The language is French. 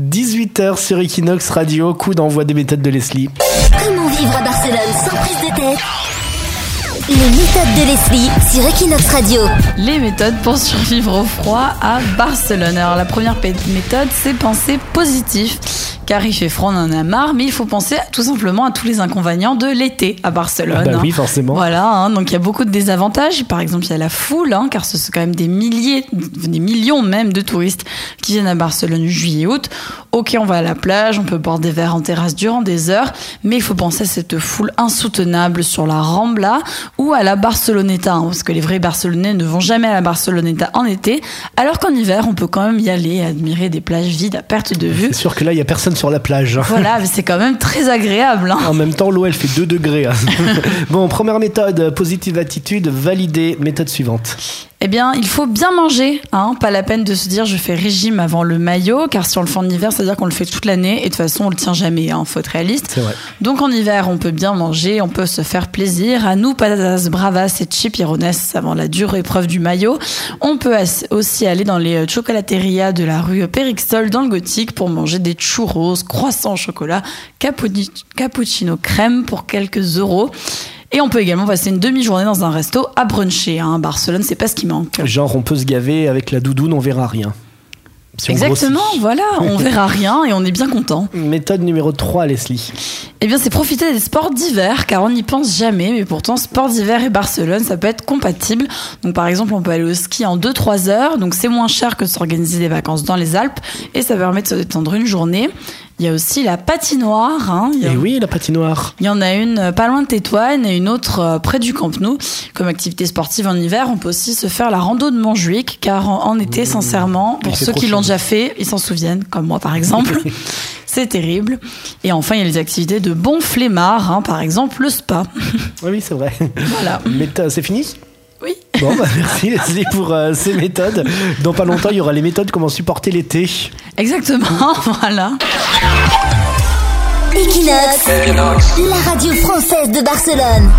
18h sur Equinox Radio, coup d'envoi des méthodes de Leslie. Comment vivre à Barcelone sans prise de tête? Les méthodes de Leslie sur Equinox Radio. Les méthodes pour survivre au froid à Barcelone. Alors la première méthode, c'est penser positif car il fait froid, on en a marre, mais il faut penser tout simplement à tous les inconvénients de l'été à Barcelone. Bah oui, hein. forcément. Voilà, hein, donc il y a beaucoup de désavantages. Par exemple, il y a la foule, hein, car ce sont quand même des milliers, des millions même de touristes qui viennent à Barcelone juillet-août. Ok, on va à la plage, on peut boire des verres en terrasse durant des heures, mais il faut penser à cette foule insoutenable sur la Rambla ou à la Barceloneta, parce que les vrais Barcelonais ne vont jamais à la Barceloneta en été, alors qu'en hiver, on peut quand même y aller et admirer des plages vides à perte de vue. C'est sûr que là, il n'y a personne sur la plage. Voilà, mais c'est quand même très agréable. hein. En même temps, l'eau, elle fait 2 degrés. hein. bon, première méthode, positive attitude, validée. Méthode suivante. Eh bien, il faut bien manger, hein. Pas la peine de se dire je fais régime avant le maillot, car si on le fait en hiver, c'est-à-dire qu'on le fait toute l'année et de toute façon on le tient jamais, hein. Faut être réaliste. Vrai. Donc en hiver, on peut bien manger, on peut se faire plaisir. À nous, patatas bravas et chipirones avant la dure épreuve du maillot. On peut aussi aller dans les euh, chocolaterias de la rue Périxol dans le Gothique pour manger des churros, croissants au chocolat, cappuccino crème pour quelques euros. Et on peut également passer une demi-journée dans un resto à bruncher. Hein. Barcelone, c'est pas ce qui manque. Genre, on peut se gaver avec la doudoune, on verra rien. Si Exactement, voilà, on verra rien et on est bien content. Méthode numéro 3, Leslie. Eh bien, c'est profiter des sports d'hiver, car on n'y pense jamais, mais pourtant, sport d'hiver et Barcelone, ça peut être compatible. Donc, par exemple, on peut aller au ski en 2-3 heures, donc c'est moins cher que de s'organiser des vacances dans les Alpes, et ça permet de se détendre une journée. Il y a aussi la patinoire, hein. il, y a- Et oui, la patinoire. il y en a une euh, pas loin de Tétouane et une autre euh, près du Camp Nou. Comme activité sportive en hiver, on peut aussi se faire la rando de Montjuic, car en, en été, sincèrement, pour ceux qui l'ont déjà fait, ils s'en souviennent, comme moi par exemple. C'est terrible. Et enfin, il y a les activités de bons flemmards, hein, par exemple le spa. Oui, oui, c'est vrai. voilà. Méthode, c'est fini? Oui. Bon, bah, merci Leslie pour euh, ces méthodes. Dans pas longtemps, il y aura les méthodes comment supporter l'été. Exactement, voilà. Equinox, la radio française de Barcelone.